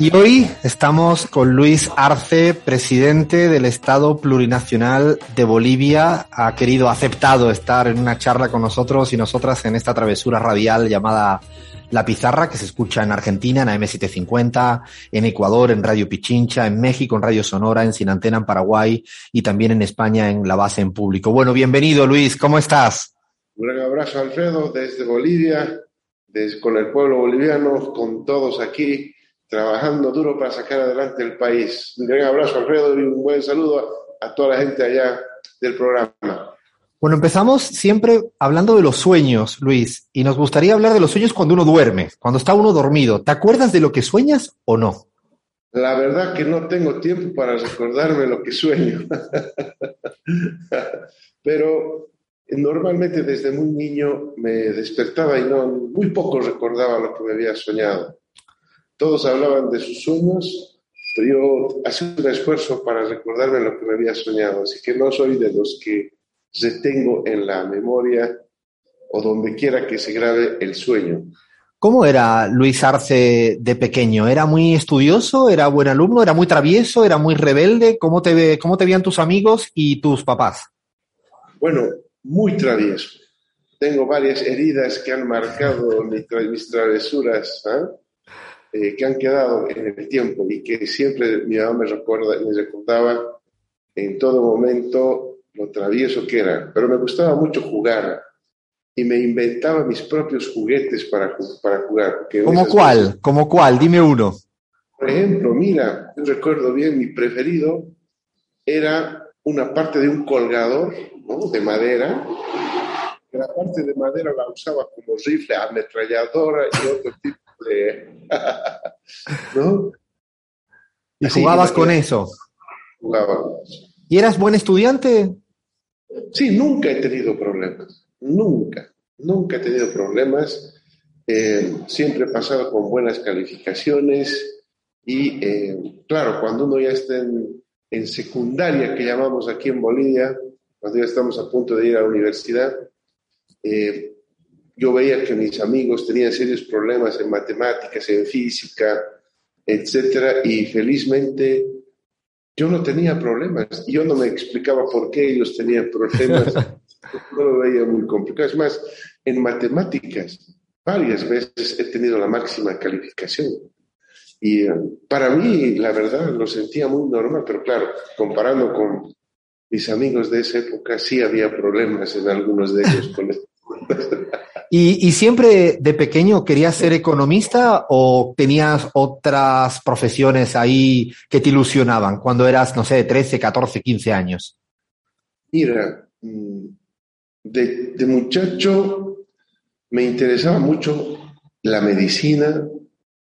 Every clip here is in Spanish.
Y hoy estamos con Luis Arce, presidente del Estado Plurinacional de Bolivia. Ha querido, aceptado estar en una charla con nosotros y nosotras en esta travesura radial llamada La Pizarra, que se escucha en Argentina, en AM750, en Ecuador, en Radio Pichincha, en México, en Radio Sonora, en Sin Antena, en Paraguay y también en España, en La Base en Público. Bueno, bienvenido Luis, ¿cómo estás? Un gran abrazo, Alfredo, desde Bolivia, desde, con el pueblo boliviano, con todos aquí trabajando duro para sacar adelante el país. Un gran abrazo, Alfredo, y un buen saludo a, a toda la gente allá del programa. Bueno, empezamos siempre hablando de los sueños, Luis, y nos gustaría hablar de los sueños cuando uno duerme, cuando está uno dormido. ¿Te acuerdas de lo que sueñas o no? La verdad que no tengo tiempo para recordarme lo que sueño, pero normalmente desde muy niño me despertaba y no, muy poco recordaba lo que me había soñado. Todos hablaban de sus sueños, pero yo hacía un esfuerzo para recordarme lo que me había soñado, así que no soy de los que retengo en la memoria o donde quiera que se grabe el sueño. ¿Cómo era Luis Arce de pequeño? ¿Era muy estudioso? ¿Era buen alumno? ¿Era muy travieso? ¿Era muy rebelde? ¿Cómo te, ve, cómo te veían tus amigos y tus papás? Bueno, muy travieso. Tengo varias heridas que han marcado mis, mis travesuras, ¿eh? Eh, que han quedado en el tiempo y que siempre mi mamá me, recuerda, me recordaba en todo momento lo travieso que era. Pero me gustaba mucho jugar y me inventaba mis propios juguetes para, para jugar. ¿Cómo cuál? Veces, ¿Cómo cuál? Dime uno. Por ejemplo, mira, yo recuerdo bien, mi preferido era una parte de un colgador ¿no? de madera. La parte de madera la usaba como rifle, ametralladora y otro tipo. ¿no? ¿Y Así jugabas con eso? Jugábamos. ¿Y eras buen estudiante? Sí, nunca he tenido problemas. Nunca, nunca he tenido problemas. Eh, siempre he pasado con buenas calificaciones y, eh, claro, cuando uno ya está en, en, secundaria, que llamamos aquí en Bolivia, cuando ya estamos a punto de ir a la universidad, eh, yo veía que mis amigos tenían serios problemas en matemáticas, en física, etcétera, y felizmente yo no tenía problemas. Yo no me explicaba por qué ellos tenían problemas. no lo veía muy complicado. Es más, en matemáticas, varias veces he tenido la máxima calificación. Y uh, para mí, la verdad, lo sentía muy normal, pero claro, comparando con mis amigos de esa época, sí había problemas en algunos de ellos con esto. ¿Y, ¿Y, siempre de pequeño querías ser economista o tenías otras profesiones ahí que te ilusionaban cuando eras, no sé, de 13, 14, 15 años? Mira, de, de muchacho me interesaba mucho la medicina,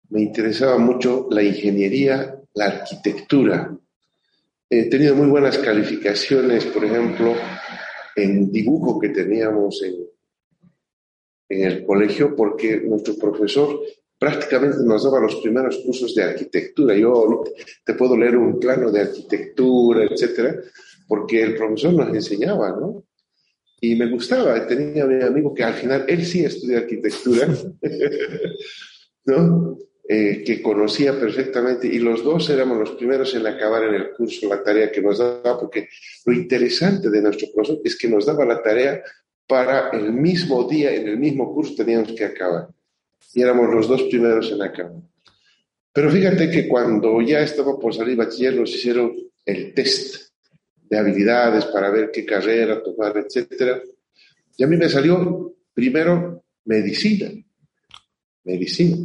me interesaba mucho la ingeniería, la arquitectura. He tenido muy buenas calificaciones, por ejemplo, en dibujo que teníamos en, en el colegio porque nuestro profesor prácticamente nos daba los primeros cursos de arquitectura. Yo te puedo leer un plano de arquitectura, etcétera, porque el profesor nos enseñaba, ¿no? Y me gustaba, tenía mi amigo que al final él sí estudió arquitectura, ¿no? Eh, que conocía perfectamente y los dos éramos los primeros en acabar en el curso la tarea que nos daba, porque lo interesante de nuestro profesor es que nos daba la tarea para el mismo día, en el mismo curso teníamos que acabar. Y éramos los dos primeros en acabar. Pero fíjate que cuando ya estaba por salir bachiller nos hicieron el test de habilidades para ver qué carrera tomar, etc. Y a mí me salió primero medicina. Medicina.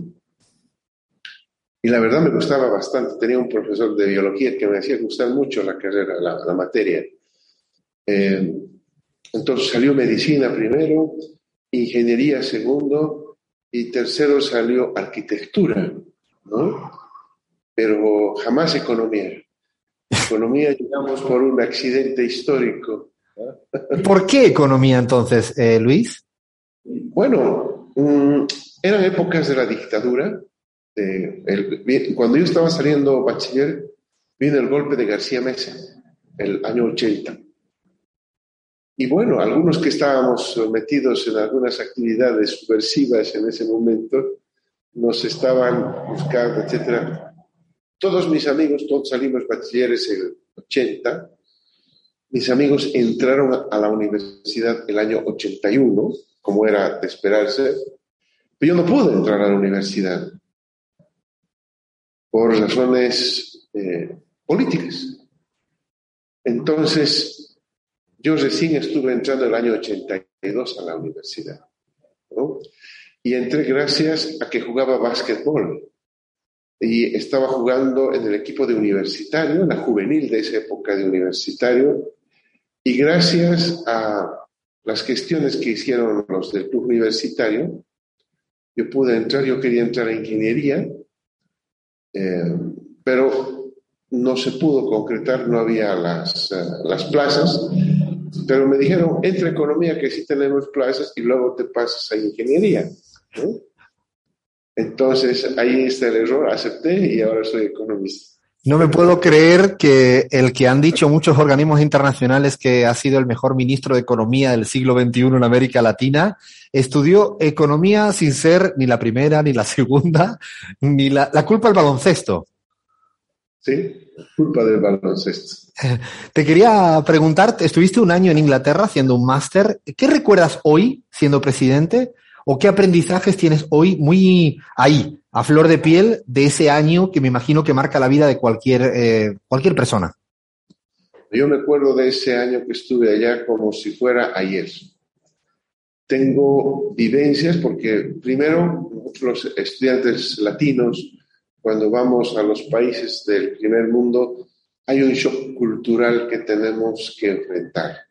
Y la verdad me gustaba bastante. Tenía un profesor de biología que me hacía gustar mucho la carrera, la, materia. Eh, entonces salió medicina primero ingeniería segundo y tercero salió arquitectura, ¿no? Pero jamás economía. Economía llegamos por un accidente histórico. ¿Por qué economía entonces, eh, Luis? Bueno, mm, eran épocas de la dictadura. cuando yo estaba saliendo bachiller, vino el golpe de García Mesa, el año 80. Y bueno, algunos que estábamos metidos en algunas actividades subversivas en ese momento, nos estaban buscando, etc. Todos mis amigos, todos salimos bachilleres el 80, mis amigos entraron a la universidad el año 81, como era de esperarse, pero yo no pude entrar a la universidad por razones eh, políticas. Entonces, yo recién estuve entrando el año 82 a la universidad. Y entré gracias a que jugaba básquetbol. Y estaba jugando en el equipo de universitario, en la juvenil de esa época de universitario. Y gracias a las gestiones que hicieron los del club universitario, yo pude entrar, yo quería entrar a ingeniería, eh, pero no se pudo concretar, no había las, eh, las plazas pero me dijeron, entra economía que sí tenemos plazas y luego te pasas a ingeniería. Entonces ahí está el error, acepté y ahora soy economista. No me puedo creer que el que han dicho muchos organismos internacionales que ha sido el mejor ministro de Economía del siglo XXI en América Latina, estudió economía sin ser ni la primera, ni la segunda, ni la, la culpa del baloncesto. Sí, culpa del baloncesto. Te quería preguntar, estuviste un año en Inglaterra haciendo un máster. ¿Qué recuerdas hoy siendo presidente? ¿O qué aprendizajes tienes hoy muy ahí, a flor de piel, de ese año que me imagino que marca la vida de cualquier, eh, cualquier persona? Yo me acuerdo de ese año que estuve allá como si fuera ayer. Tengo vivencias porque primero los estudiantes latinos cuando vamos a los países del primer mundo, hay un shock cultural que tenemos que enfrentar.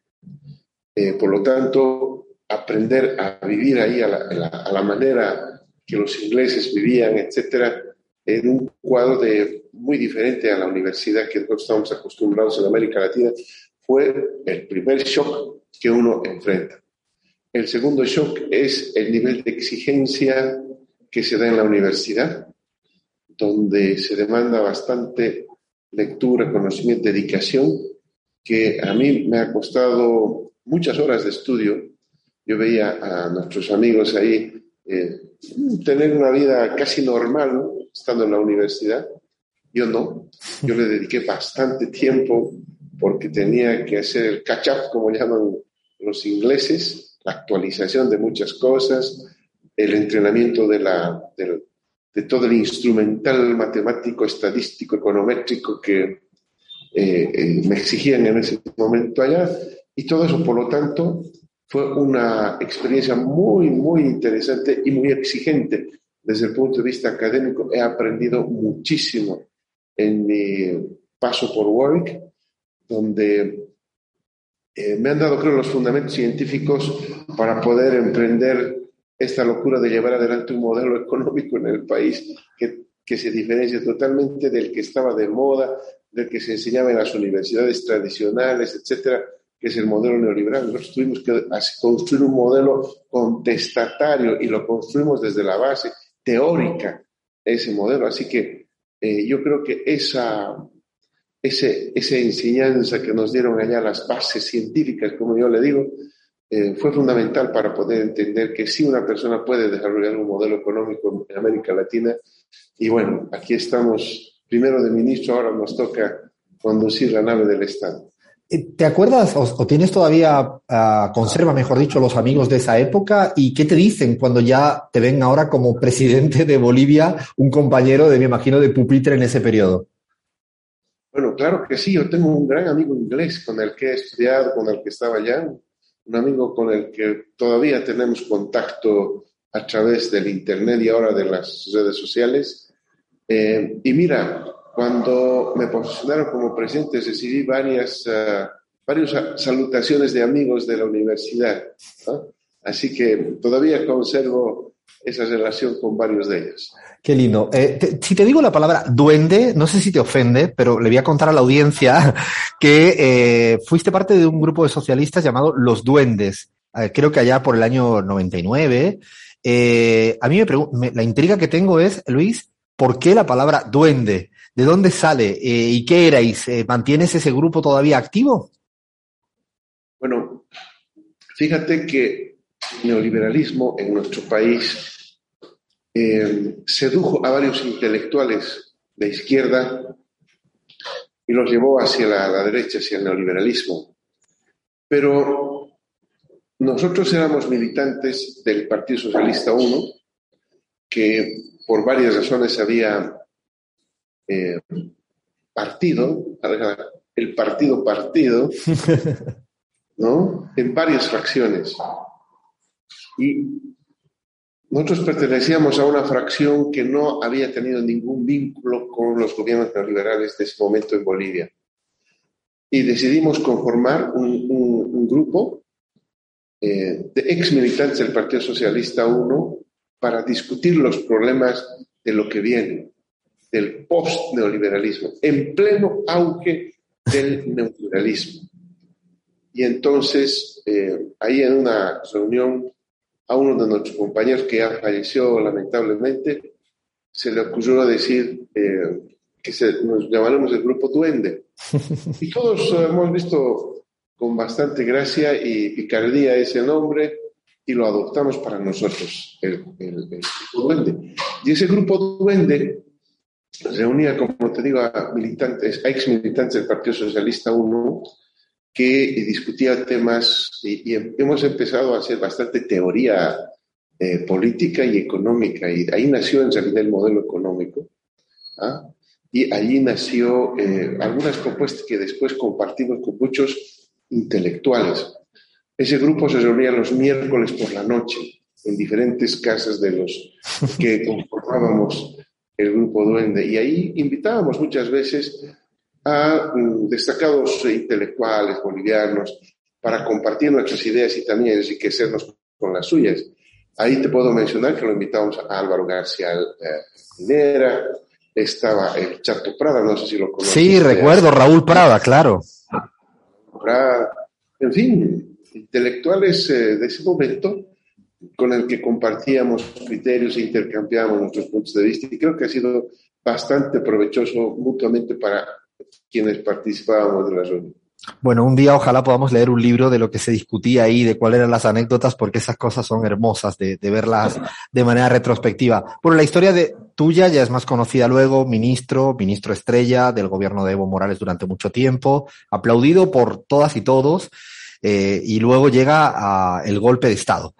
Eh, por lo tanto, aprender a vivir ahí a la, manera que los ingleses vivían, etcétera, en un cuadro de, muy diferente a la universidad que nosotros estamos acostumbrados en América Latina, fue el primer shock que uno enfrenta. El segundo shock es el nivel de exigencia que se da en la universidad donde se demanda bastante lectura, conocimiento, dedicación, que a mí me ha costado muchas horas de estudio. Yo veía a nuestros amigos ahí eh, tener una vida casi normal, estando en la universidad. Yo no, yo le dediqué bastante tiempo porque tenía que hacer el catch-up, como llaman los ingleses, la actualización de muchas cosas, el entrenamiento de la, del, de todo el instrumental matemático, estadístico, econométrico que eh, eh, me exigían en ese momento allá. Y todo eso, por lo tanto, fue una experiencia muy, muy interesante y muy exigente desde el punto de vista académico. He aprendido muchísimo en mi paso por Warwick, donde eh, me han dado, creo, los fundamentos científicos para poder emprender esta locura de llevar adelante un modelo económico en el país que, que se diferencia totalmente del que estaba de moda, del que se enseñaba en las universidades tradicionales, etcétera, que es el modelo neoliberal. Nosotros tuvimos que construir un modelo contestatario y lo construimos desde la base teórica, ese modelo. Así que eh, yo creo que esa, ese, esa enseñanza que nos dieron allá, las bases científicas, como yo le digo, eh, fue fundamental para poder entender que sí una persona puede desarrollar un modelo económico en América Latina. Y bueno, aquí estamos, primero de ministro, ahora nos toca conducir la nave del Estado. Eh, ¿Te acuerdas o, tienes todavía, ah, conserva, mejor dicho, los amigos de esa época? ¿Y qué te dicen cuando ya te ven ahora como presidente de Bolivia, un compañero de, me imagino, de pupitre en ese periodo? Bueno, claro que sí. Yo tengo un gran amigo inglés con el que he estudiado, con el que estaba allá, un amigo con el que todavía tenemos contacto a través del Internet y ahora de las redes sociales. Eh, y mira, cuando me posicionaron como presidente recibí varias, uh, varias salutaciones de amigos de la universidad. Así que todavía conservo esa relación con varios de ellos. Qué lindo. Eh, si te digo la palabra duende, no sé si te ofende, pero le voy a contar a la audiencia que eh, fuiste parte de un grupo de socialistas llamado Los Duendes, eh, creo que allá por el año 99. a mí me, la intriga que tengo es, Luis, ¿por qué la palabra duende? ¿De dónde sale? ¿Y qué erais? ¿Mantienes ese grupo todavía activo? Bueno, fíjate que neoliberalismo en nuestro país eh, sedujo a varios intelectuales de izquierda y los llevó hacia la, derecha, hacia el neoliberalismo. Pero nosotros éramos militantes del Partido Socialista 1, que por varias razones había eh, partido, el partido partido, ¿no? En varias fracciones. Y nosotros pertenecíamos a una fracción que no había tenido ningún vínculo con los gobiernos neoliberales de ese momento en Bolivia. Y decidimos conformar un, grupo eh, de ex militantes del Partido Socialista 1 para discutir los problemas de lo que viene, del post-neoliberalismo, en pleno auge del neoliberalismo. Y entonces, eh, ahí en una reunión a uno de nuestros compañeros que ya falleció lamentablemente, se le ocurrió decir eh, que nos llamaremos el grupo Duende. Y todos hemos visto con bastante gracia y picardía ese nombre y lo adoptamos para nosotros, el, grupo Duende. Y ese grupo Duende reunía, como te digo, a militantes, a ex militantes del Partido Socialista 1, que discutía temas y, hemos empezado a hacer bastante teoría eh, política y económica y ahí nació en realidad el modelo económico ¿ah? y allí nació eh, algunas propuestas que después compartimos con muchos intelectuales. Ese grupo se reunía los miércoles por la noche en diferentes casas de los que conformábamos el grupo Duende y ahí invitábamos muchas veces a mm, destacados intelectuales bolivianos para compartir nuestras ideas y también enriquecernos con las suyas. Ahí te puedo mencionar que lo invitamos a Álvaro García Minera, estaba el Chato Prada, no sé si lo conoces. Sí, recuerdo, Raúl Prada, claro. Prada, en fin, intelectuales eh, de ese momento con el que compartíamos criterios e intercambiábamos nuestros puntos de vista y creo que ha sido bastante provechoso mutuamente para quienes participábamos de la reunión. Bueno, un día ojalá podamos leer un libro de lo que se discutía ahí, de cuáles eran las anécdotas, porque esas cosas son hermosas de, verlas de manera retrospectiva. Bueno, la historia de tuya ya es más conocida luego, ministro, ministro estrella del gobierno de Evo Morales durante mucho tiempo, aplaudido por todas y todos, eh, y luego llega a el golpe de Estado.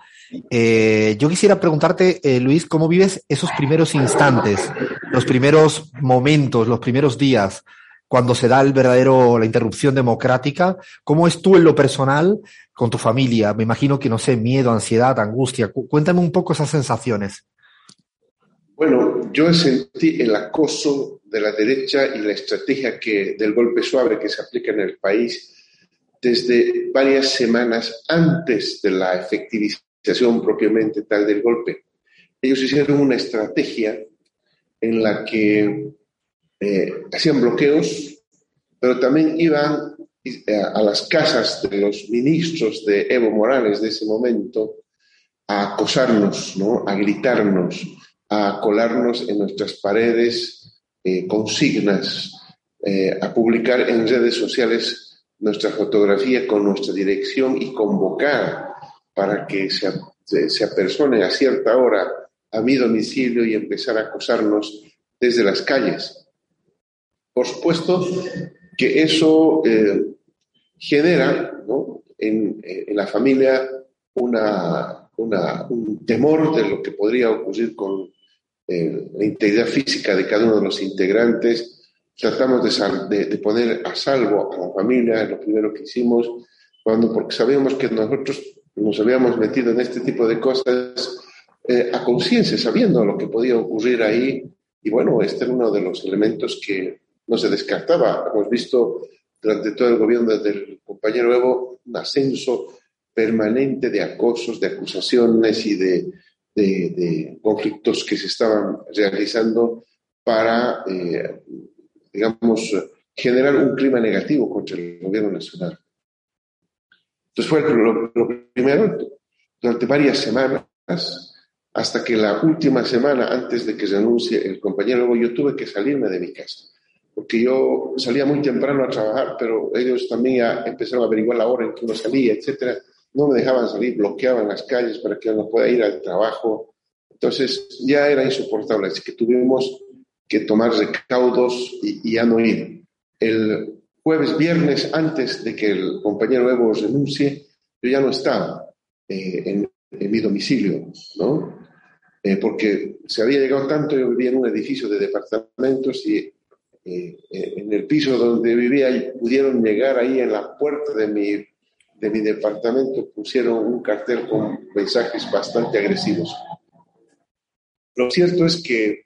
Eh, yo quisiera preguntarte, eh, Luis, ¿cómo vives esos primeros instantes, los primeros momentos, los primeros días? Cuando se da el verdadero, la interrupción democrática. ¿Cómo es tú en lo personal con tu familia? Me imagino que, no sé, miedo, ansiedad, angustia. Cuéntame un poco esas sensaciones. Bueno, yo sentí el acoso de la derecha y la estrategia que, del golpe suave que se aplica en el país desde varias semanas antes de la efectivización propiamente tal del golpe. Ellos hicieron una estrategia en la que eh, hacían bloqueos, pero también iban eh, a las casas de los ministros de Evo Morales de ese momento a acosarnos, ¿no? a gritarnos, a colarnos en nuestras paredes eh, consignas, a publicar en redes sociales nuestra fotografía con nuestra dirección y convocar para que se, se apersone a cierta hora a mi domicilio y empezar a acosarnos desde las calles. Por supuesto que eso eh, genera en, la familia un temor de lo que podría ocurrir con eh, la integridad física de cada uno de los integrantes. Tratamos de, de, poner a salvo a la familia, lo primero que hicimos, cuando, porque sabíamos que nosotros nos habíamos metido en este tipo de cosas eh, a conciencia, sabiendo lo que podía ocurrir ahí. Y bueno, este era uno de los elementos que no se descartaba. Hemos visto durante todo el gobierno del compañero Evo un ascenso permanente de acosos, de acusaciones y de, conflictos que se estaban realizando para, eh, digamos, generar un clima negativo contra el gobierno nacional. Entonces fue lo, primero, durante varias semanas, hasta que la última semana antes de que se anuncie el compañero, yo tuve que salirme de mi casa, porque yo salía muy temprano a trabajar, pero ellos también ya empezaron a averiguar la hora en que uno salía, etcétera. No me dejaban salir, bloqueaban las calles para que uno pueda ir al trabajo. Entonces ya era insoportable, así que tuvimos que tomar recaudos y, ya no ir. El jueves, viernes, antes de que el compañero Evo renuncie, yo ya no estaba eh, en, en, mi domicilio, ¿no? Eh, porque se había llegado tanto, yo vivía en un edificio de departamentos y eh, en el piso donde vivía pudieron llegar ahí en la puerta de mi, de mi departamento, pusieron un cartel con mensajes bastante agresivos. Lo cierto es que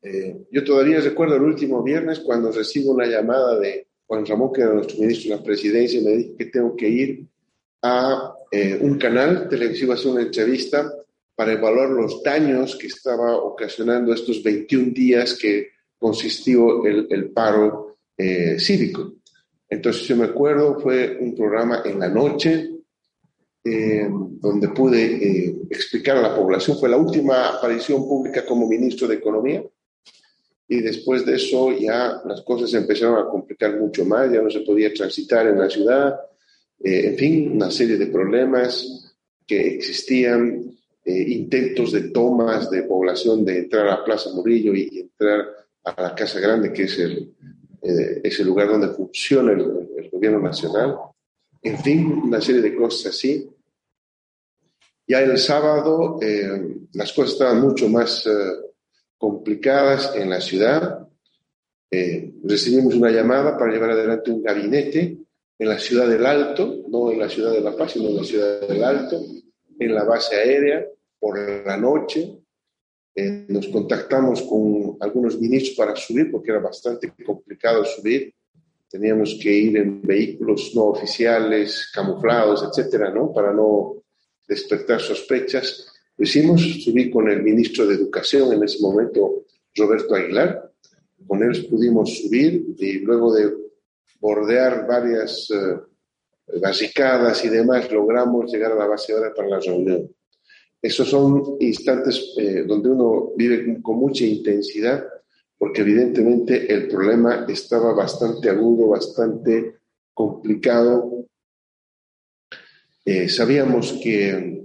eh, yo todavía recuerdo el último viernes cuando recibo una llamada de Juan Ramón, que era nuestro ministro de la presidencia, y me dijo que tengo que ir a eh, un canal televisivo a hacer una entrevista para evaluar los daños que estaba ocasionando estos 21 días que consistió el, paro eh, cívico. Entonces, yo me acuerdo, fue un programa en la noche donde pude explicar a la población. Fue la última aparición pública como ministro de Economía y después de eso ya las cosas empezaron a complicar mucho más, ya no se podía transitar en la ciudad, eh, en fin, una serie de problemas que existían, eh, intentos de tomas de población de entrar a Plaza Murillo y, entrar a la Casa Grande, que es el, eh, es el lugar donde funciona el, gobierno nacional, en fin, una serie de cosas así. Ya el sábado las cosas estaban mucho más complicadas en la ciudad. Eh, recibimos una llamada para llevar adelante un gabinete en la ciudad del Alto, no en la ciudad de La Paz, sino en la ciudad del Alto, en la base aérea, por la noche. Eh, nos contactamos con algunos ministros para subir, porque era bastante complicado subir. Teníamos que ir en vehículos no oficiales, camuflados, etcétera, ¿no? Para no despertar sospechas. Lo hicimos, subí con el ministro de Educación en ese momento, Roberto Aguilar. Con él pudimos subir y luego de bordear varias eh, basicadas y demás, logramos llegar a la base ahora para la reunión. Esos son instantes eh, donde uno vive con mucha intensidad, porque evidentemente el problema estaba bastante agudo, bastante complicado. Eh, sabíamos que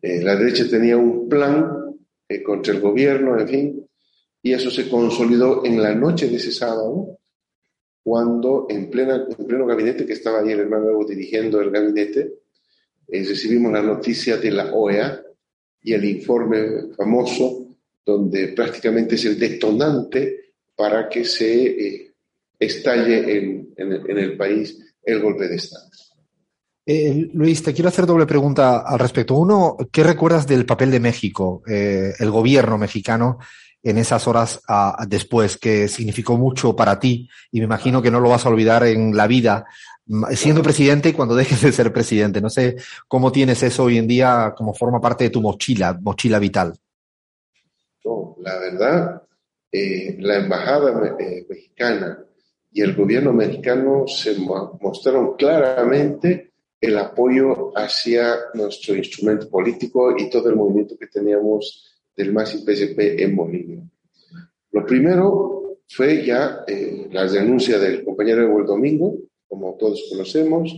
eh, la derecha tenía un plan eh, contra el gobierno, en fin, y eso se consolidó en la noche de ese sábado, cuando en, plena, en pleno gabinete, que estaba ahí el hermano Evo dirigiendo el gabinete, eh, recibimos la noticia de la OEA y el informe famoso, donde prácticamente es el detonante para que se estalle en, en el país el golpe de Estado. Eh, Luis, te quiero hacer doble pregunta al respecto. Uno, ¿qué recuerdas del papel de México, eh, el gobierno mexicano, en esas horas después, que significó mucho para ti? Y me imagino que no lo vas a olvidar en la vida, siendo presidente y cuando dejes de ser presidente. No sé cómo tienes eso hoy en día como forma parte de tu mochila, mochila vital. la verdad, eh, la embajada mexicana y el gobierno mexicano se mostraron claramente el apoyo hacia nuestro instrumento político y todo el movimiento que teníamos del MAS y PSP en Bolivia. Lo primero fue ya eh, la denuncia del compañero Evo domingo, como todos conocemos.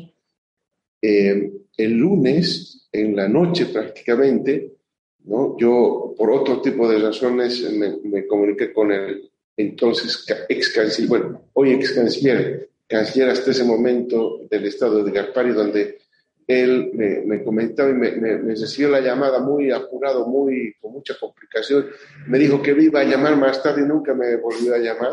Eh, el lunes, en la noche prácticamente, ¿no? yo por otro tipo de razones me, me comuniqué con el entonces ex canciller, bueno, hoy ex canciller canciller hasta ese momento del estado de Garpari, donde él me, comentaba y me, me, recibió la llamada muy apurado, muy, con mucha complicación. Me dijo que me iba a llamar más tarde y nunca me volvió a llamar.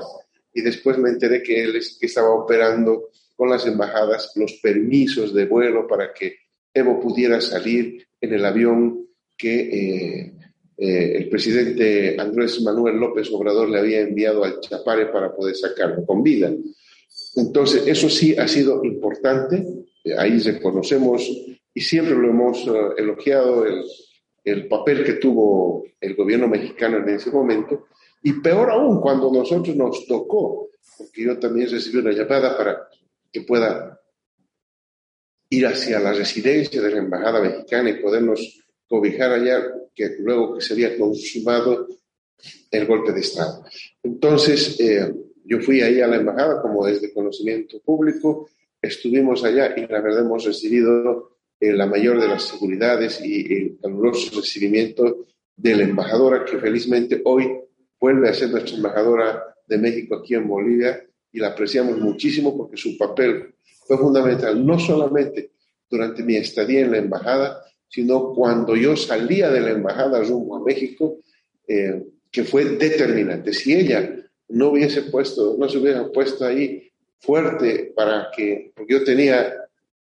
Y después me enteré que él que estaba operando con las embajadas los permisos de vuelo para que Evo pudiera salir en el avión que eh, eh, el presidente Andrés Manuel López Obrador le había enviado al Chapare para poder sacarlo con vida. Entonces, eso sí ha sido importante, ahí reconocemos y siempre lo hemos eh, elogiado, el, el papel que tuvo el gobierno mexicano en ese momento, y peor aún cuando nosotros nos tocó, porque yo también recibí una llamada para que pueda ir hacia la residencia de la Embajada Mexicana y podernos cobijar allá, que luego que se había consumado el golpe de Estado. Entonces, eh, yo fui ahí a la embajada, como es de conocimiento público, estuvimos allá y la verdad hemos recibido eh, la mayor de las seguridades y el caluroso recibimiento de la embajadora, que felizmente hoy vuelve a ser nuestra embajadora de México aquí en Bolivia y la apreciamos muchísimo porque su papel fue fundamental, no solamente durante mi estadía en la embajada, sino cuando yo salía de la embajada rumbo a México, eh, que fue determinante. Si ella no hubiese puesto, no se hubiera puesto ahí fuerte para que, porque yo tenía,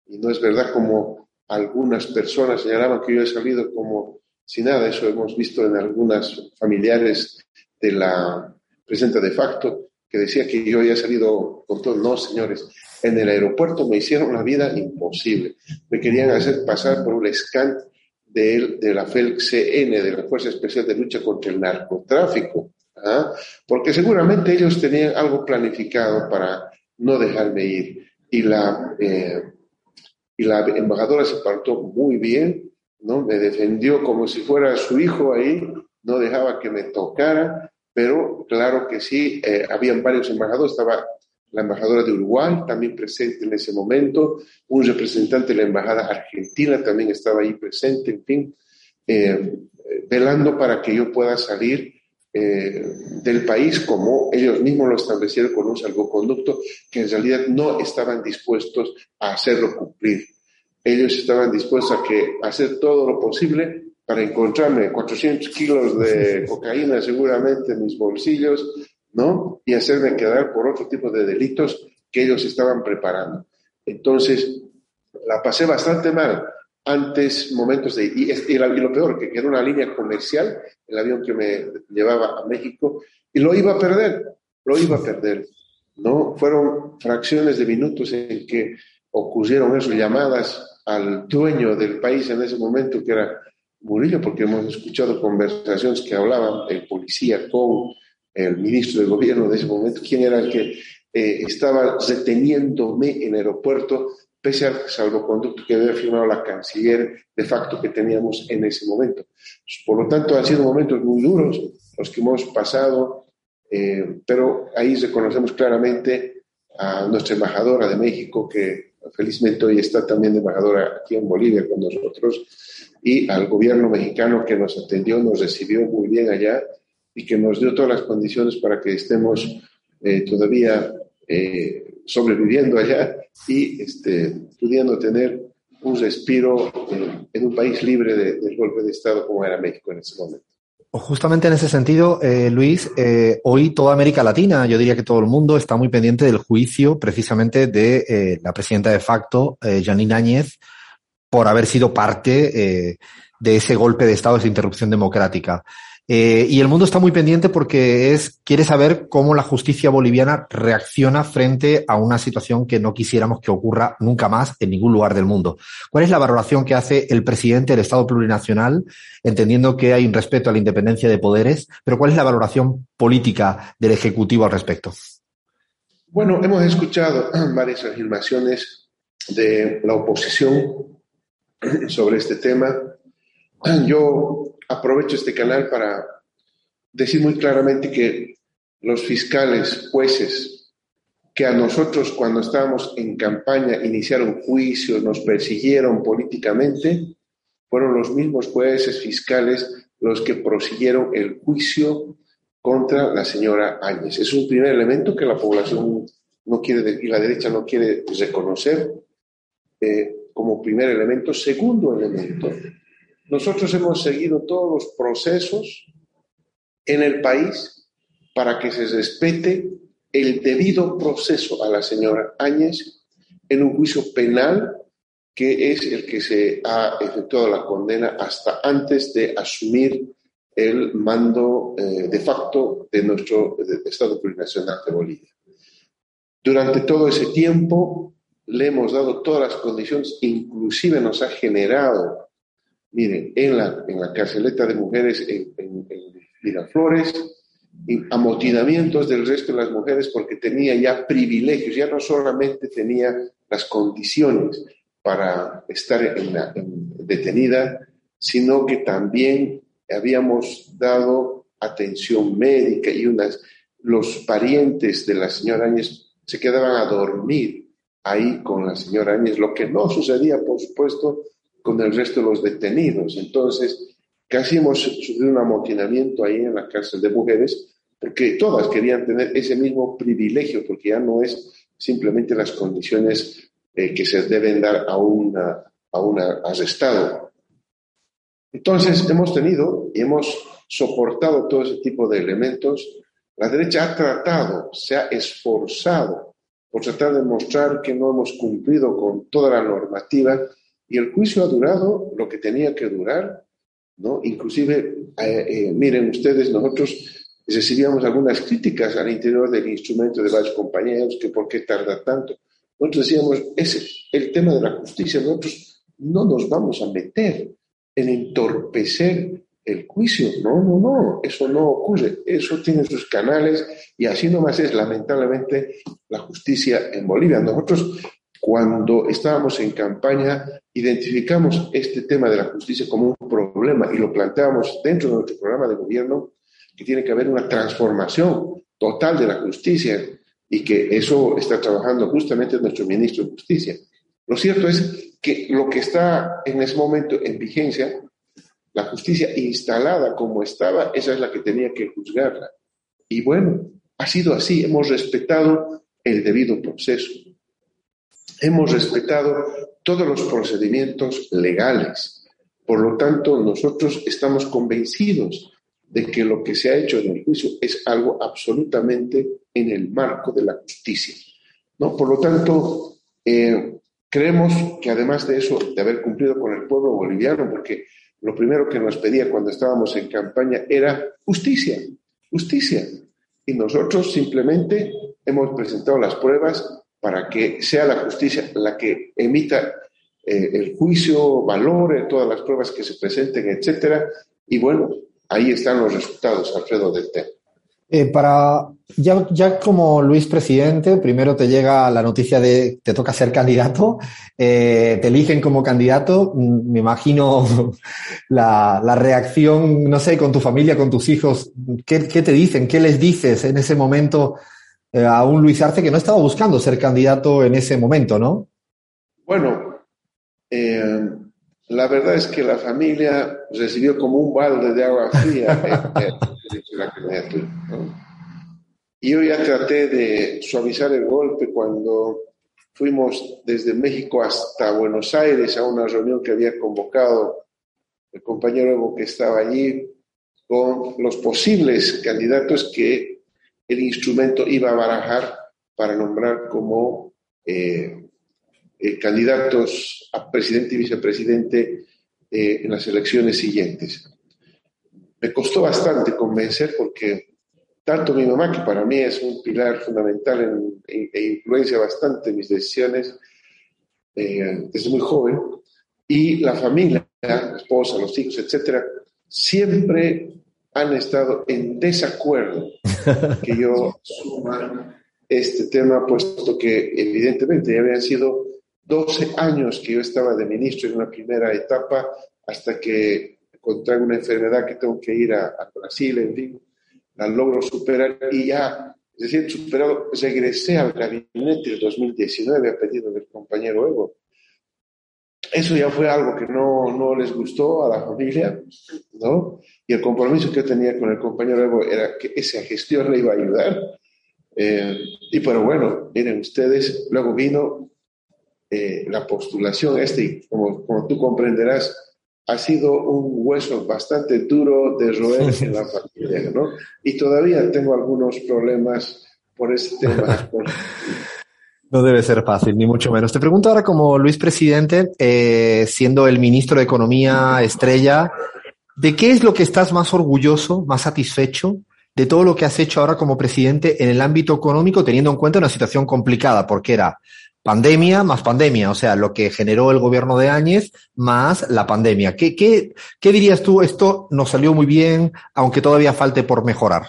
y no es verdad como algunas personas señalaban que yo he salido como sin nada, eso hemos visto en algunas familiares de la presidenta de facto, que decía que yo había salido con todo. No, señores, en el aeropuerto me hicieron la vida imposible. Me querían hacer pasar por un scan de, de la FELCN, de la Fuerza Especial de Lucha contra el Narcotráfico, ¿ah? porque seguramente ellos tenían algo planificado para no dejarme ir. Y la, eh, y la embajadora se partó muy bien, ¿no? Me defendió como si fuera su hijo ahí, no dejaba que me tocara, pero claro que sí, eh, habían varios embajadores, estaba la embajadora de Uruguay también presente en ese momento, un representante de la embajada argentina también estaba ahí presente, en fin, eh, velando para que yo pueda salir eh, del país como ellos mismos lo establecieron con un salvoconducto que en realidad no estaban dispuestos a hacerlo cumplir. Ellos estaban dispuestos a, que, a hacer todo lo posible para encontrarme 400 kilos de cocaína seguramente en mis bolsillos, ¿no? Y hacerme quedar por otro tipo de delitos que ellos estaban preparando. Entonces, la pasé bastante mal antes, momentos de... Y, y, lo peor, que era una línea comercial, el avión que me llevaba a México, y lo iba a perder, lo iba a perder. ¿no? Fueron fracciones de minutos en que ocurrieron esas llamadas al dueño del país en ese momento, que era Murillo, porque hemos escuchado conversaciones que hablaban el policía con el ministro del gobierno de ese momento, quién era el que eh, estaba deteniéndome en el aeropuerto, pese al salvoconducto que había firmado la canciller de facto que teníamos en ese momento. Por lo tanto, han sido momentos muy duros los que hemos pasado, eh, pero ahí reconocemos claramente a nuestra embajadora de México, que felizmente hoy está también embajadora aquí en Bolivia con nosotros, y al gobierno mexicano que nos atendió, nos recibió muy bien allá y que nos dio todas las condiciones para que estemos eh, todavía eh, sobreviviendo allá y este, pudiendo tener un respiro eh, en un país libre de, del golpe de Estado como era México en ese momento. Justamente en ese sentido, eh, Luis, eh, hoy toda América Latina, yo diría que todo el mundo está muy pendiente del juicio precisamente de eh, la presidenta de facto, Janine Áñez, por haber sido parte de ese golpe de Estado, esa interrupción democrática. Eh, y el mundo está muy pendiente porque es, quiere saber cómo la justicia boliviana reacciona frente a una situación que no quisiéramos que ocurra nunca más en ningún lugar del mundo. ¿Cuál es la valoración que hace el presidente del Estado plurinacional, entendiendo que hay un respeto a la independencia de poderes, pero cuál es la valoración política del Ejecutivo al respecto? Bueno, hemos escuchado varias afirmaciones de la oposición sobre este tema. Yo aprovecho este canal para decir muy claramente que los fiscales, jueces, que a nosotros cuando estábamos en campaña iniciaron juicios, nos persiguieron políticamente, fueron los mismos jueces fiscales los que prosiguieron el juicio contra la señora Áñez. Es un primer elemento que la población no quiere y la derecha no quiere reconocer eh, como primer elemento. Segundo elemento, nosotros hemos seguido todos los procesos en el país para que se respete el debido proceso a la señora Áñez en un juicio penal que es el que se ha efectuado la condena hasta antes de asumir el mando eh, de facto de nuestro Estado plurinacional de Bolivia. Durante todo ese tiempo le hemos dado todas las condiciones, inclusive nos ha generado, miren, en la, en la carceleta de mujeres en, en, en Miraflores, amotinamientos del resto de las mujeres porque tenía ya privilegios, ya no solamente tenía las condiciones para estar en detenida, sino que también habíamos dado atención médica y unas, los parientes de la señora Áñez se quedaban a dormir ahí con la señora Áñez, lo que no sucedía, por supuesto, con el resto de los detenidos. Entonces, casi hemos sufrido un amotinamiento ahí en la cárcel de mujeres, porque todas querían tener ese mismo privilegio, porque ya no es simplemente las condiciones eh, que se deben dar a, una, a un arrestado. Entonces, hemos tenido y hemos soportado todo ese tipo de elementos. La derecha ha tratado, se ha esforzado por tratar de mostrar que no hemos cumplido con toda la normativa y el juicio ha durado lo que tenía que durar, ¿no? Inclusive, eh, eh, miren ustedes, nosotros recibíamos algunas críticas al interior del instrumento de varios compañeros, que por qué tarda tanto. Nosotros decíamos, ese el tema de la justicia, nosotros no nos vamos a meter en entorpecer el juicio. No, no, no, eso no ocurre. Eso tiene sus canales y así nomás es, lamentablemente, la justicia en Bolivia. Nosotros, cuando estábamos en campaña, identificamos este tema de la justicia como un problema y lo planteamos dentro de nuestro programa de gobierno que tiene que haber una transformación total de la justicia y que eso está trabajando justamente nuestro ministro de Justicia. Lo cierto es que lo que está en ese momento en vigencia, la justicia instalada como estaba, esa es la que tenía que juzgarla. Y bueno, ha sido así, hemos respetado el debido proceso, hemos respetado todos los procedimientos legales. Por lo tanto, nosotros estamos convencidos de que lo que se ha hecho en el juicio es algo absolutamente en el marco de la justicia. ¿no? Por lo tanto, eh, creemos que además de eso, de haber cumplido con el pueblo boliviano, porque lo primero que nos pedía cuando estábamos en campaña era justicia, justicia. Y nosotros simplemente hemos presentado las pruebas para que sea la justicia la que emita eh, el juicio, valore todas las pruebas que se presenten, etcétera. Y bueno, ahí están los resultados, Alfredo, del. Eh, para ya, ya, como Luis presidente, primero te llega la noticia de te toca ser candidato, eh, te eligen como candidato. Mm, me imagino la, la, reacción, no sé, con tu familia, con tus hijos. ¿Qué, qué te dicen? ¿Qué les dices en ese momento eh, a un Luis Arce que no estaba buscando ser candidato en ese momento, no? Bueno, eh, la verdad es que la familia recibió como un balde de agua fría yo ya traté de suavizar el golpe cuando fuimos desde México hasta Buenos Aires a una reunión que había convocado el compañero que estaba allí con los posibles candidatos que el instrumento iba a barajar para nombrar como eh, eh, candidatos a presidente y vicepresidente eh, en las elecciones siguientes. Me costó bastante convencer porque tanto mi mamá, que para mí es un pilar fundamental e influencia bastante mis decisiones eh, desde muy joven, y la familia, la esposa, los hijos, etcétera, siempre han estado en desacuerdo que yo suma este tema, puesto que evidentemente ya habían sido 12 años que yo estaba de ministro en una primera etapa hasta que contraigo una enfermedad que tengo que ir a, Brasil, en fin, la logro superar y ya, es decir, superado, regresé al gabinete en 2019 a pedido del compañero Evo. Eso ya fue algo que no, no les gustó a la familia, ¿no? Y el compromiso que tenía con el compañero Evo era que esa gestión le iba a ayudar. Eh, y pero bueno, miren ustedes, luego vino eh, la postulación este, como, como tú comprenderás, ha sido un hueso bastante duro de roer en la familia, ¿no? Y todavía tengo algunos problemas por ese tema. No debe ser fácil, ni mucho menos. Te pregunto ahora como Luis Presidente, eh, siendo el ministro de Economía estrella, ¿de qué es lo que estás más orgulloso, más satisfecho de todo lo que has hecho ahora como presidente en el ámbito económico, teniendo en cuenta una situación complicada, porque era pandemia más pandemia, o sea, lo que generó el gobierno de Áñez más la pandemia. ¿Qué, qué, qué dirías tú? Esto nos salió muy bien, aunque todavía falte por mejorar.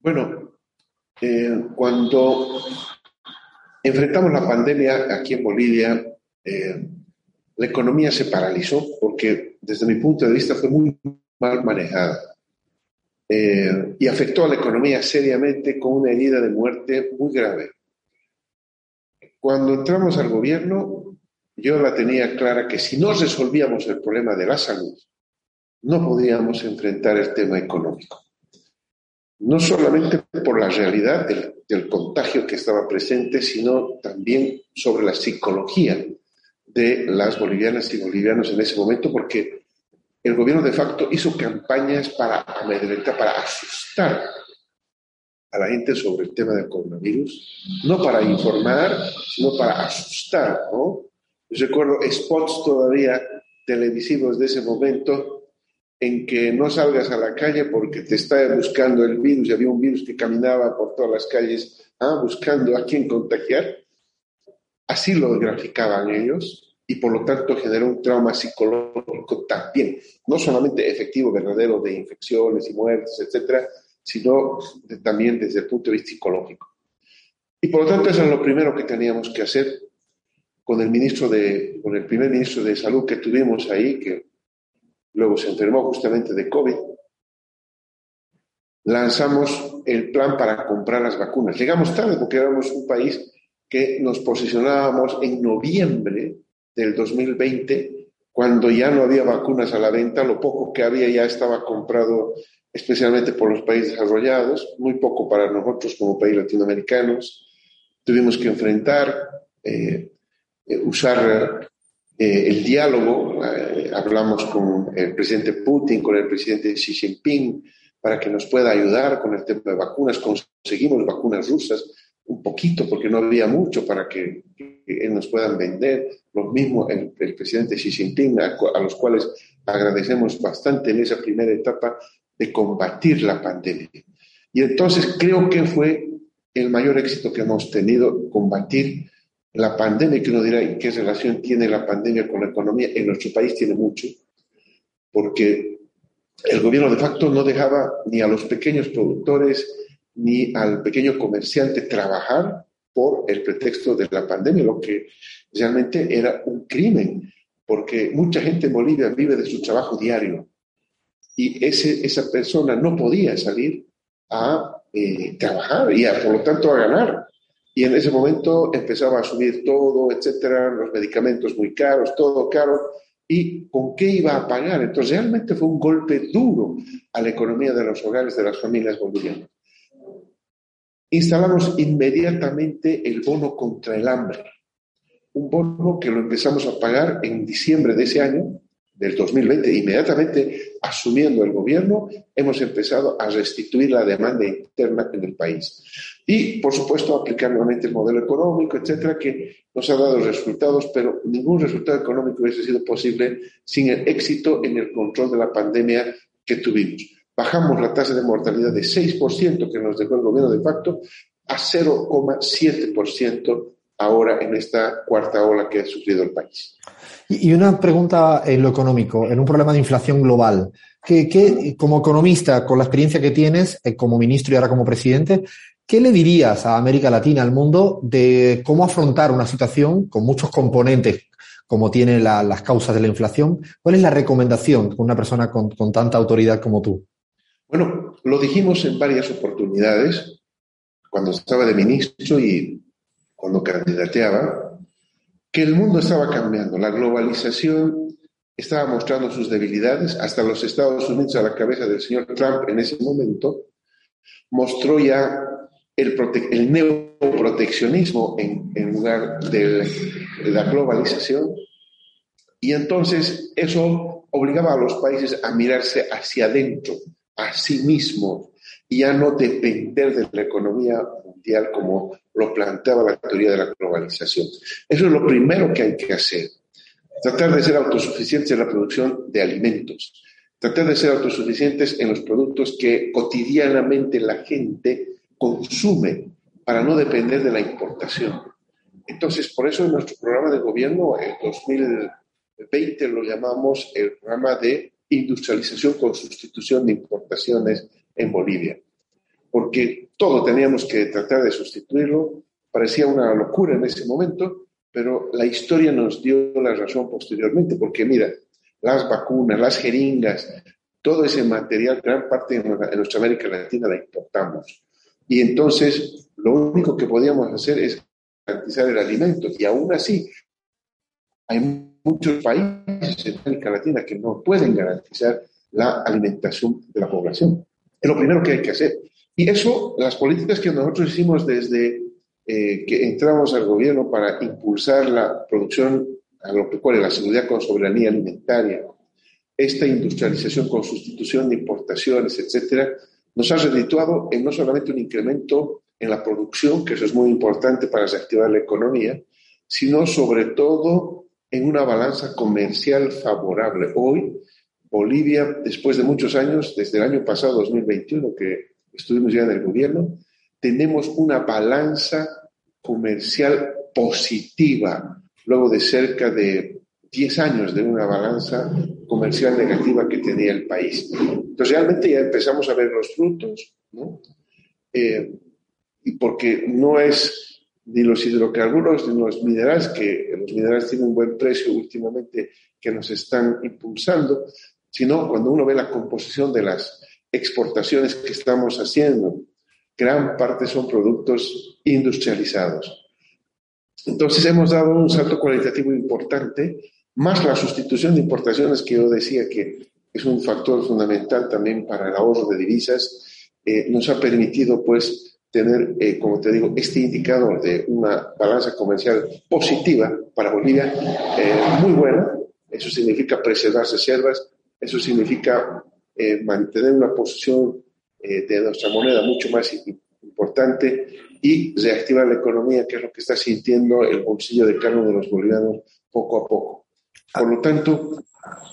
Bueno, eh, cuando enfrentamos la pandemia aquí en Bolivia, eh, la economía se paralizó porque desde mi punto de vista fue muy mal manejada eh, y afectó a la economía seriamente con una herida de muerte muy grave. Cuando entramos al gobierno, yo la tenía clara que si no resolvíamos el problema de la salud, no podíamos enfrentar el tema económico. No solamente por la realidad del, del contagio que estaba presente, sino también sobre la psicología de las bolivianas y bolivianos en ese momento, porque el gobierno de facto hizo campañas para amedrentar, para asustar a la gente sobre el tema del coronavirus, no para informar, sino para asustar, ¿no? Yo recuerdo spots todavía televisivos de ese momento en que no salgas a la calle porque te está buscando el virus, había un virus que caminaba por todas las calles ¿ah? buscando a quién contagiar. Así lo graficaban ellos y por lo tanto generó un trauma psicológico también, no solamente efectivo, verdadero de infecciones y muertes, etcétera, sino también desde el punto de vista psicológico. Y por lo tanto eso es lo primero que teníamos que hacer con el ministro de, con el primer ministro de salud que tuvimos ahí, que luego se enfermó justamente de COVID, lanzamos el plan para comprar las vacunas. Llegamos tarde porque éramos un país que nos posicionábamos en noviembre del 2020, cuando ya no había vacunas a la venta, lo poco que había ya estaba comprado especialmente por los países desarrollados, muy poco para nosotros como países latinoamericanos. Tuvimos que enfrentar, eh, eh, usar eh, el diálogo, hablamos con el presidente Putin, con el presidente Xi Jinping, para que nos pueda ayudar con el tema de vacunas. Conseguimos vacunas rusas, un poquito, porque no había mucho para que, nos puedan vender. Lo mismo el, presidente Xi Jinping, a, los cuales agradecemos bastante en esa primera etapa de combatir la pandemia. Y entonces creo que fue el mayor éxito que hemos tenido, combatir la pandemia, que uno dirá, ¿y qué relación tiene la pandemia con la economía? En nuestro país tiene mucho, porque el gobierno de facto no dejaba ni a los pequeños productores ni al pequeño comerciante trabajar por el pretexto de la pandemia, lo que realmente era un crimen, porque mucha gente en Bolivia vive de su trabajo diario y ese, esa persona no podía salir a eh, trabajar y por lo tanto a ganar. Y en ese momento empezaba a subir todo, etcétera, los medicamentos muy caros, todo caro, y con qué iba a pagar. Entonces realmente fue un golpe duro a la economía de los hogares de las familias bolivianas. Instalamos inmediatamente el bono contra el hambre, un bono que lo empezamos a pagar en diciembre de ese año del 2020, inmediatamente asumiendo el gobierno, hemos empezado a restituir la demanda interna en el país. Y, por supuesto, aplicar nuevamente el modelo económico, etcétera, que nos ha dado resultados, pero ningún resultado económico hubiese sido posible sin el éxito en el control de la pandemia que tuvimos. Bajamos la tasa de mortalidad de 6% que nos dejó el gobierno de facto a 0,7% ahora en esta cuarta ola que ha sufrido el país. Y una pregunta en lo económico, en un problema de inflación global. ¿Qué, como economista, con la experiencia que tienes eh, como ministro y ahora como presidente, ¿qué le dirías a América Latina, al mundo, de cómo afrontar una situación con muchos componentes como tiene las causas de la inflación? ¿Cuál es la recomendación con una persona con, con tanta autoridad como tú? Bueno, lo dijimos en varias oportunidades, cuando estaba de ministro y cuando candidateaba, que el mundo estaba cambiando, la globalización estaba mostrando sus debilidades, hasta los Estados Unidos a la cabeza del señor Trump en ese momento mostró ya el, el neoproteccionismo en, en lugar de la globalización y entonces eso obligaba a los países a mirarse hacia adentro, a sí mismos, y a no depender de la economía mundial como lo planteaba la teoría de la globalización. Eso es lo primero que hay que hacer. Tratar de ser autosuficientes en la producción de alimentos. Tratar de ser autosuficientes en los productos que cotidianamente la gente consume para no depender de la importación. entonces, por eso en nuestro programa de gobierno, en 2020 lo llamamos el programa de industrialización con sustitución de importaciones en Bolivia, porque todo teníamos que tratar de sustituirlo, parecía una locura en ese momento, pero la historia nos dio la razón posteriormente, porque mira, las vacunas, las jeringas, todo ese material, gran parte de nuestra América Latina la importamos. Y entonces lo único que podíamos hacer es garantizar el alimento. Y aún así, hay muchos países en América Latina que no pueden garantizar la alimentación de la población. Es lo primero que hay que hacer. Y eso, las políticas que nosotros hicimos desde eh, que entramos al gobierno para impulsar la producción a lo que cual la seguridad con soberanía alimentaria, esta industrialización con sustitución de importaciones, etcétera, nos ha redituado en no solamente un incremento en la producción, que eso es muy importante para reactivar la economía, sino sobre todo en una balanza comercial favorable. Hoy, Bolivia, después de muchos años, desde el año pasado, 2021, que estuvimos ya en el gobierno, tenemos una balanza comercial positiva, luego de cerca de 10 años de una balanza comercial negativa que tenía el país. Entonces, realmente ya empezamos a ver los frutos, ¿no? Eh, y porque no es ni los hidrocarburos ni los minerales, que los minerales tienen un buen precio últimamente que nos están impulsando, sino cuando uno ve la composición de las exportaciones que estamos haciendo, gran parte son productos industrializados. Entonces hemos dado un salto cualitativo importante, más la sustitución de importaciones que yo decía que es un factor fundamental también para el ahorro de divisas, eh, nos ha permitido pues tener, eh, como te digo, este indicador de una balanza comercial positiva para Bolivia, eh, muy buena. Eso significa preservar reservas, eso significa mantener una posición de nuestra moneda mucho más importante y reactivar la economía, que es lo que está sintiendo el bolsillo de uno de los bolivianos poco a poco. Por lo tanto,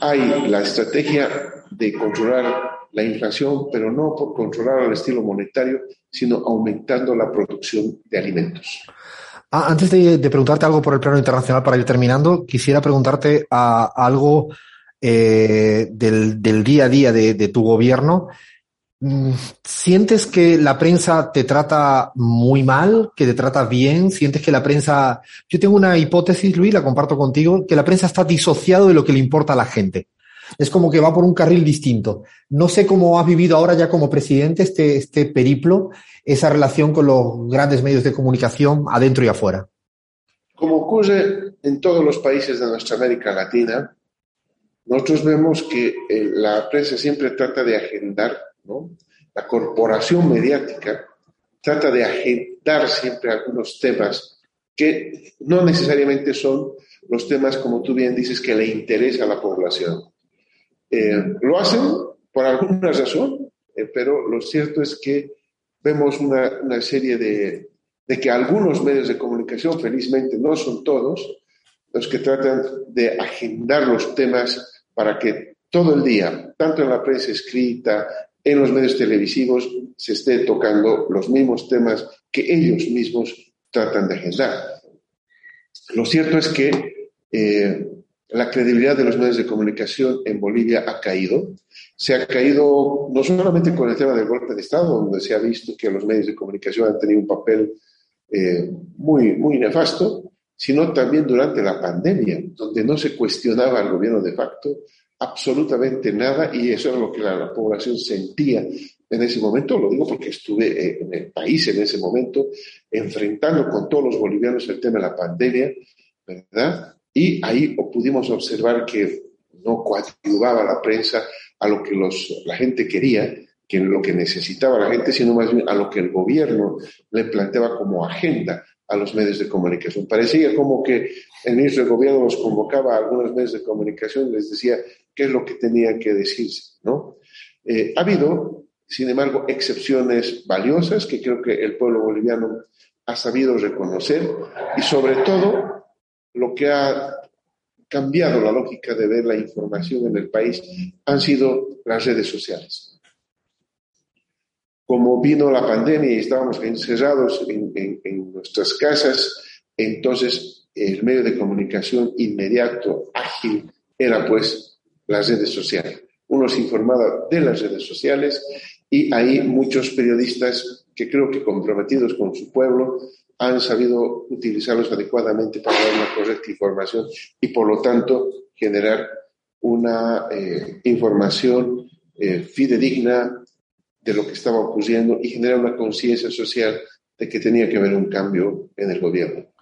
hay la estrategia de controlar la inflación, pero no por controlar al estilo monetario, sino aumentando la producción de alimentos. Ah, antes de, preguntarte algo por el plano internacional para ir terminando, quisiera preguntarte a, algo eh, del, día a día de, tu gobierno. Mm, ¿Sientes que la prensa te trata muy mal, que te trata bien? ¿Sientes que la prensa... Yo tengo una hipótesis, Luis, la comparto contigo, que la prensa está disociado de lo que le importa a la gente es como que va por un carril distinto. No sé cómo has vivido ahora ya como presidente este, este periplo, esa relación con los grandes medios de comunicación adentro y afuera. Como ocurre en todos los países de nuestra América Latina, nosotros vemos que eh, la prensa siempre trata de agendar, ¿no? La corporación mediática trata de agendar siempre algunos temas que no necesariamente son los temas, como tú bien dices, que le interesa a la población. Eh, lo hacen por alguna razón, eh, pero lo cierto es que vemos una, una serie de, de, que algunos medios de comunicación, felizmente no son todos, los que tratan de agendar los temas para que todo el día, tanto en la prensa escrita, en los medios televisivos, se esté tocando los mismos temas que ellos mismos tratan de agendar. Lo cierto es que eh, la credibilidad de los medios de comunicación en Bolivia ha caído. Se ha caído no solamente con el tema del golpe de Estado, donde se ha visto que los medios de comunicación han tenido un papel eh, muy, muy nefasto, sino también durante la pandemia, donde no se cuestionaba al gobierno de facto absolutamente nada y eso era lo que la, población sentía en ese momento. Lo digo porque estuve eh, en el país en ese momento enfrentando con todos los bolivianos el tema de la pandemia, ¿verdad? Y ahí pudimos observar que no coadyuvaba la prensa a lo que los, la gente quería, que lo que necesitaba la gente, sino más bien a lo que el gobierno le planteaba como agenda a los medios de comunicación. Parecía como que el ministro de gobierno los convocaba a algunos medios de comunicación y les decía qué es lo que tenían que decirse, ¿no? Eh, ha habido, sin embargo, excepciones valiosas que creo que el pueblo boliviano ha sabido reconocer y sobre todo lo que ha cambiado la lógica de ver la información en el país han sido las redes sociales. Como vino la pandemia y estábamos encerrados en, nuestras casas, entonces el medio de comunicación inmediato, ágil, era pues las redes sociales. Uno se informaba de las redes sociales y ahí muchos periodistas que creo que comprometidos con su pueblo han sabido utilizarlos adecuadamente para dar una correcta información y por lo tanto generar una eh, información eh, fidedigna de lo que estaba ocurriendo y generar una conciencia social de que tenía que haber un cambio en el gobierno.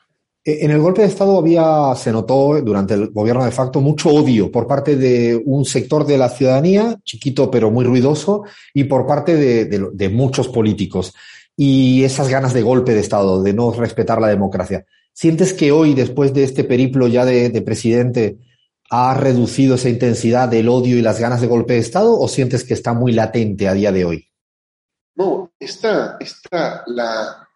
Eh, en el golpe de Estado había, se notó durante el gobierno de facto mucho odio por parte de un sector de la ciudadanía, chiquito pero muy ruidoso, y por parte de, muchos políticos. Y esas ganas de golpe de Estado, de no respetar la democracia. ¿Sientes que hoy, después de este periplo ya de, de presidente, ha reducido esa intensidad del odio y las ganas de golpe de Estado o sientes que está muy latente a día de hoy? No, está, está la,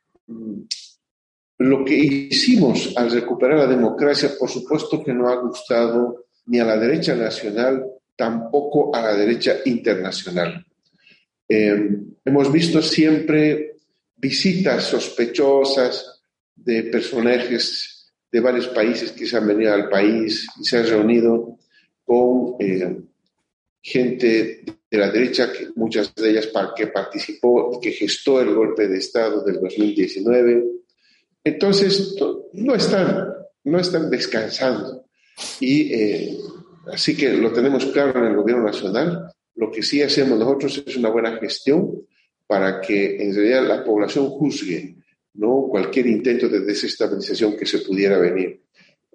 lo que hicimos al recuperar la democracia, por supuesto que no ha gustado ni a la derecha nacional, tampoco a la derecha internacional. Em, hemos visto siempre visitas sospechosas de personajes de varios países que se han venido al país y se han reunido con eh, gente de la derecha, muchas de ellas que participó, que gestó el golpe de Estado del 2019. Entonces, no están, no están descansando. Y eh, así que lo tenemos claro en el gobierno nacional. Lo que sí hacemos nosotros es una buena gestión para que en realidad la población juzgue ¿no? cualquier intento de desestabilización que se pudiera venir.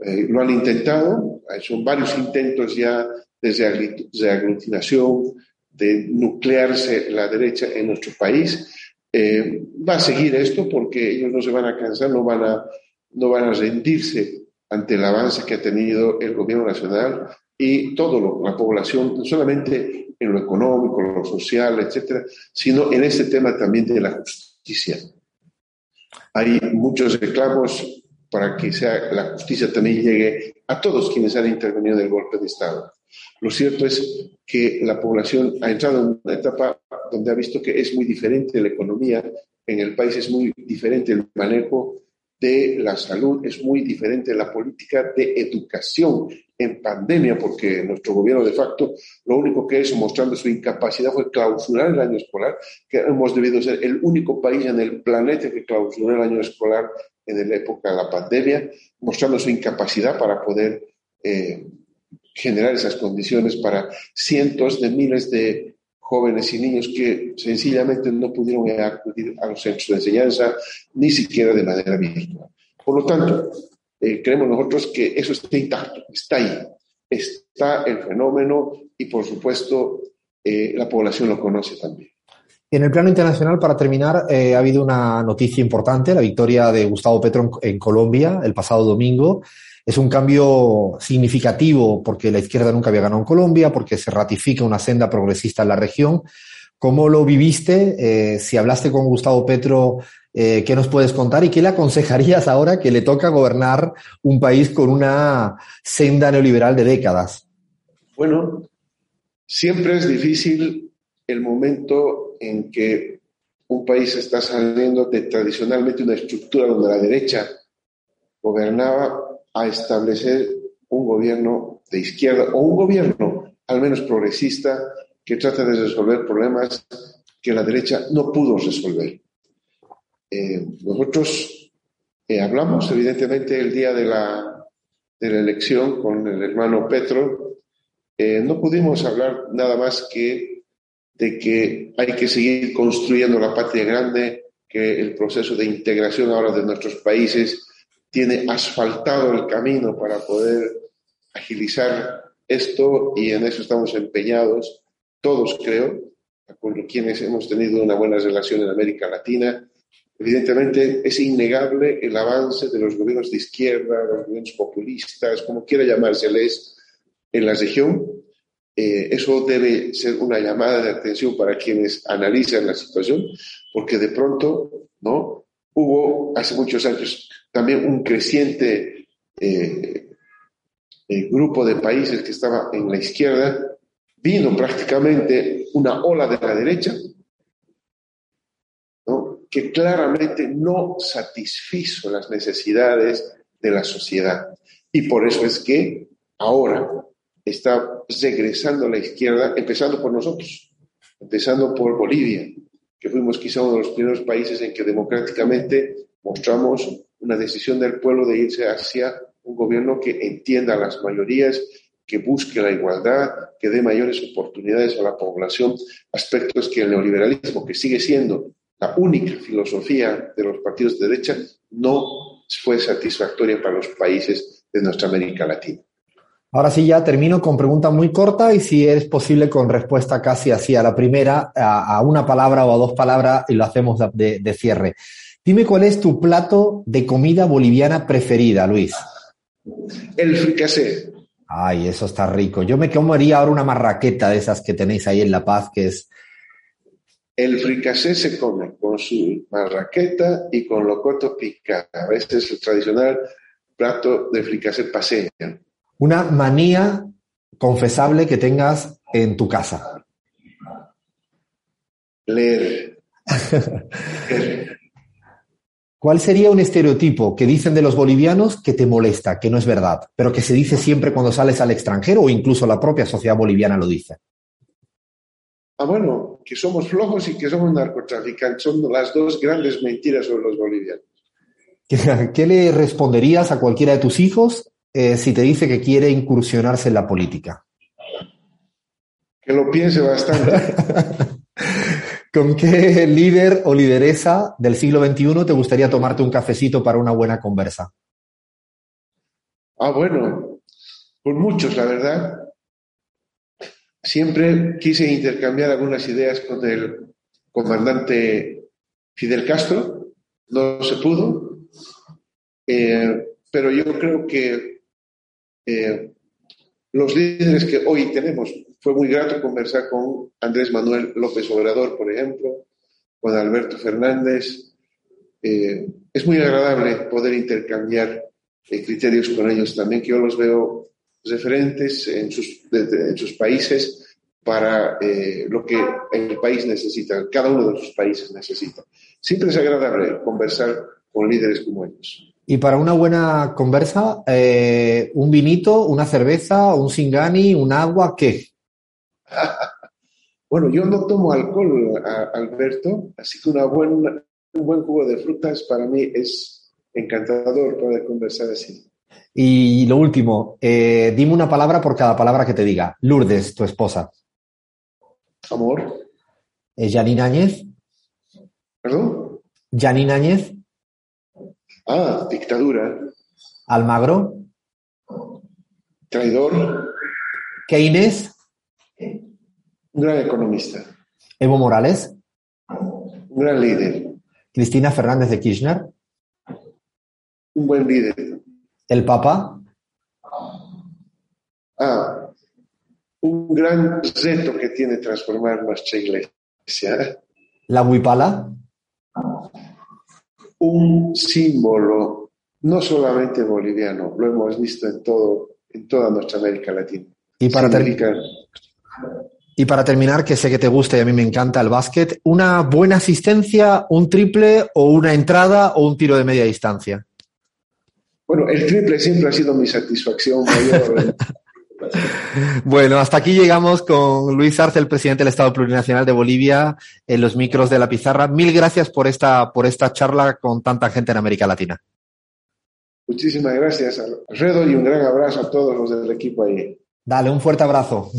Eh, lo han intentado, son varios intentos ya de aglutinación, de nuclearse la derecha en nuestro país. Eh, va a seguir esto porque ellos no se van a cansar, no van a, no van a rendirse ante el avance que ha tenido el gobierno nacional y toda la población, no solamente en lo económico, lo social, etcétera, sino en este tema también de la justicia. Hay muchos reclamos para que sea, la justicia también llegue a todos quienes han intervenido en el golpe de Estado. Lo cierto es que la población ha entrado en una etapa donde ha visto que es muy diferente la economía. En el país, es muy diferente el manejo de la salud, es muy diferente la política de educación en pandemia, porque nuestro gobierno de facto lo único que hizo mostrando su incapacidad fue clausurar el año escolar, que hemos debido ser el único país en el planeta que clausuró el año escolar en la época de la pandemia, mostrando su incapacidad para poder eh, generar esas condiciones para cientos de miles de jóvenes y niños que sencillamente no pudieron acudir a los centros de enseñanza, ni siquiera de manera virtual. Por lo tanto, eh, creemos nosotros que eso está intacto, está ahí, está el fenómeno y por supuesto eh, la población lo conoce también. En el plano internacional, para terminar, eh, ha habido una noticia importante, la victoria de Gustavo Petro en, Colombia el pasado domingo. Es un cambio significativo porque la izquierda nunca había ganado en Colombia, porque se ratifica una senda progresista en la región. ¿Cómo lo viviste? si hablaste con Gustavo Petro eh, ¿Qué nos puedes contar y qué le aconsejarías ahora que le toca gobernar un país con una senda neoliberal de décadas? Bueno, siempre es difícil el momento en que un país está saliendo de tradicionalmente una estructura donde la derecha gobernaba a establecer un gobierno de izquierda o un gobierno al menos progresista que trata de resolver problemas que la derecha no pudo resolver. Eh, nosotros eh, hablamos, evidentemente, el día de la, de la elección con el hermano Petro. Eh, no pudimos hablar nada más que de que hay que seguir construyendo la patria grande, que el proceso de integración ahora de nuestros países tiene asfaltado el camino para poder agilizar esto y en eso estamos empeñados, todos creo, con quienes hemos tenido una buena relación en América Latina, Evidentemente es innegable el avance de los gobiernos de izquierda, los gobiernos populistas, como quiera llamárseles, en la región. Eh, eso debe ser una llamada de atención para quienes analizan la situación, porque de pronto, ¿no? Hubo hace muchos años también un creciente eh, eh, grupo de países que estaba en la izquierda, vino prácticamente una ola de la derecha que claramente no satisfizo las necesidades de la sociedad. Y por eso es que ahora está regresando la izquierda, empezando por nosotros, empezando por Bolivia, que fuimos quizá uno de los primeros países en que democráticamente mostramos una decisión del pueblo de irse hacia un gobierno que entienda a las mayorías, que busque la igualdad, que dé mayores oportunidades a la población, aspectos que el neoliberalismo, que sigue siendo la única filosofía de los partidos de derecha, no fue satisfactoria para los países de nuestra América Latina. Ahora sí, ya termino con pregunta muy corta y si es posible con respuesta casi así a la primera, a, una palabra o a dos palabras y lo hacemos de, de cierre. Dime cuál es tu plato de comida boliviana preferida, Luis. El fricasé. Ay, eso está rico. Yo me comería ahora una marraqueta de esas que tenéis ahí en La Paz, que es... El fricasé se come con su marraqueta y con locoto picado. Este es el tradicional plato de fricasé paseño. Una manía confesable que tengas en tu casa. Leer. ¿Cuál sería un estereotipo que dicen de los bolivianos que te molesta, que no es verdad, pero que se dice siempre cuando sales al extranjero o incluso la propia sociedad boliviana lo dice? Ah, bueno, que somos flojos y que somos narcotraficantes. Son las dos grandes mentiras sobre los bolivianos. ¿Qué, le responderías a cualquiera de tus hijos eh, si te dice que quiere incursionarse en la política? Que lo piense bastante. ¿Con qué líder o lideresa del siglo XXI te gustaría tomarte un cafecito para una buena conversa? Ah, bueno, con muchos, la verdad. Siempre quise intercambiar algunas ideas con el comandante Fidel Castro, no se pudo, eh, pero yo creo que eh, los líderes que hoy tenemos, fue muy grato conversar con Andrés Manuel López Obrador, por ejemplo, con Alberto Fernández. Eh, es muy agradable poder intercambiar eh, criterios con ellos también, que yo los veo referentes en sus, en sus países para eh, lo que el país necesita, cada uno de sus países necesita. Siempre es agradable conversar con líderes como ellos. Y para una buena conversa, eh, un vinito, una cerveza, un singani, un agua, ¿qué? bueno, yo no tomo alcohol, Alberto, así que una buena, un buen jugo de frutas para mí es encantador poder conversar así. Y lo último, eh, dime una palabra por cada palabra que te diga. Lourdes, tu esposa. Amor. ¿Es Janine Áñez? ¿Perdón? Janine Áñez. Ah, dictadura. Almagro. Traidor. Keynes. Un gran economista. Evo Morales. Un gran líder. Cristina Fernández de Kirchner. Un buen líder. El Papa. Ah, un gran reto que tiene transformar nuestra iglesia. La Huipala un símbolo no solamente boliviano, lo hemos visto en todo, en toda nuestra América Latina. Y para, y para terminar, que sé que te gusta y a mí me encanta el básquet, ¿una buena asistencia, un triple o una entrada o un tiro de media distancia? Bueno, el triple siempre ha sido mi satisfacción mayor. Bueno, hasta aquí llegamos con Luis Arce, el presidente del Estado Plurinacional de Bolivia, en los micros de la pizarra. Mil gracias por esta, por esta charla con tanta gente en América Latina. Muchísimas gracias, Alfredo, y un gran abrazo a todos los del equipo ahí. Dale, un fuerte abrazo.